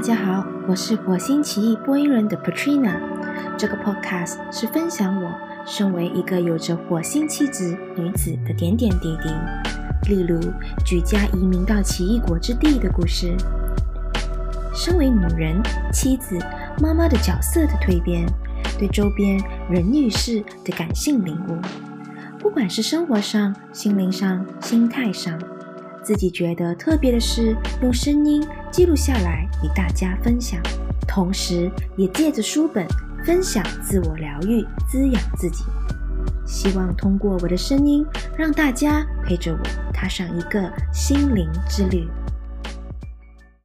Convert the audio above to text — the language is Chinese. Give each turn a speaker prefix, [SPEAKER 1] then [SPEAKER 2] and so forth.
[SPEAKER 1] 大家好，我是火星奇异播音人的 Patrina。这个 podcast 是分享我身为一个有着火星气质女子的点点滴滴，例如举家移民到奇异果之地的故事，身为女人、妻子、妈妈的角色的蜕变，对周边人与事的感性领悟，不管是生活上、心灵上、心态上。自己觉得特别的事，用声音记录下来与大家分享，同时也借着书本分享自我疗愈，滋养自己。希望通过我的声音，让大家陪着我踏上一个心灵之旅。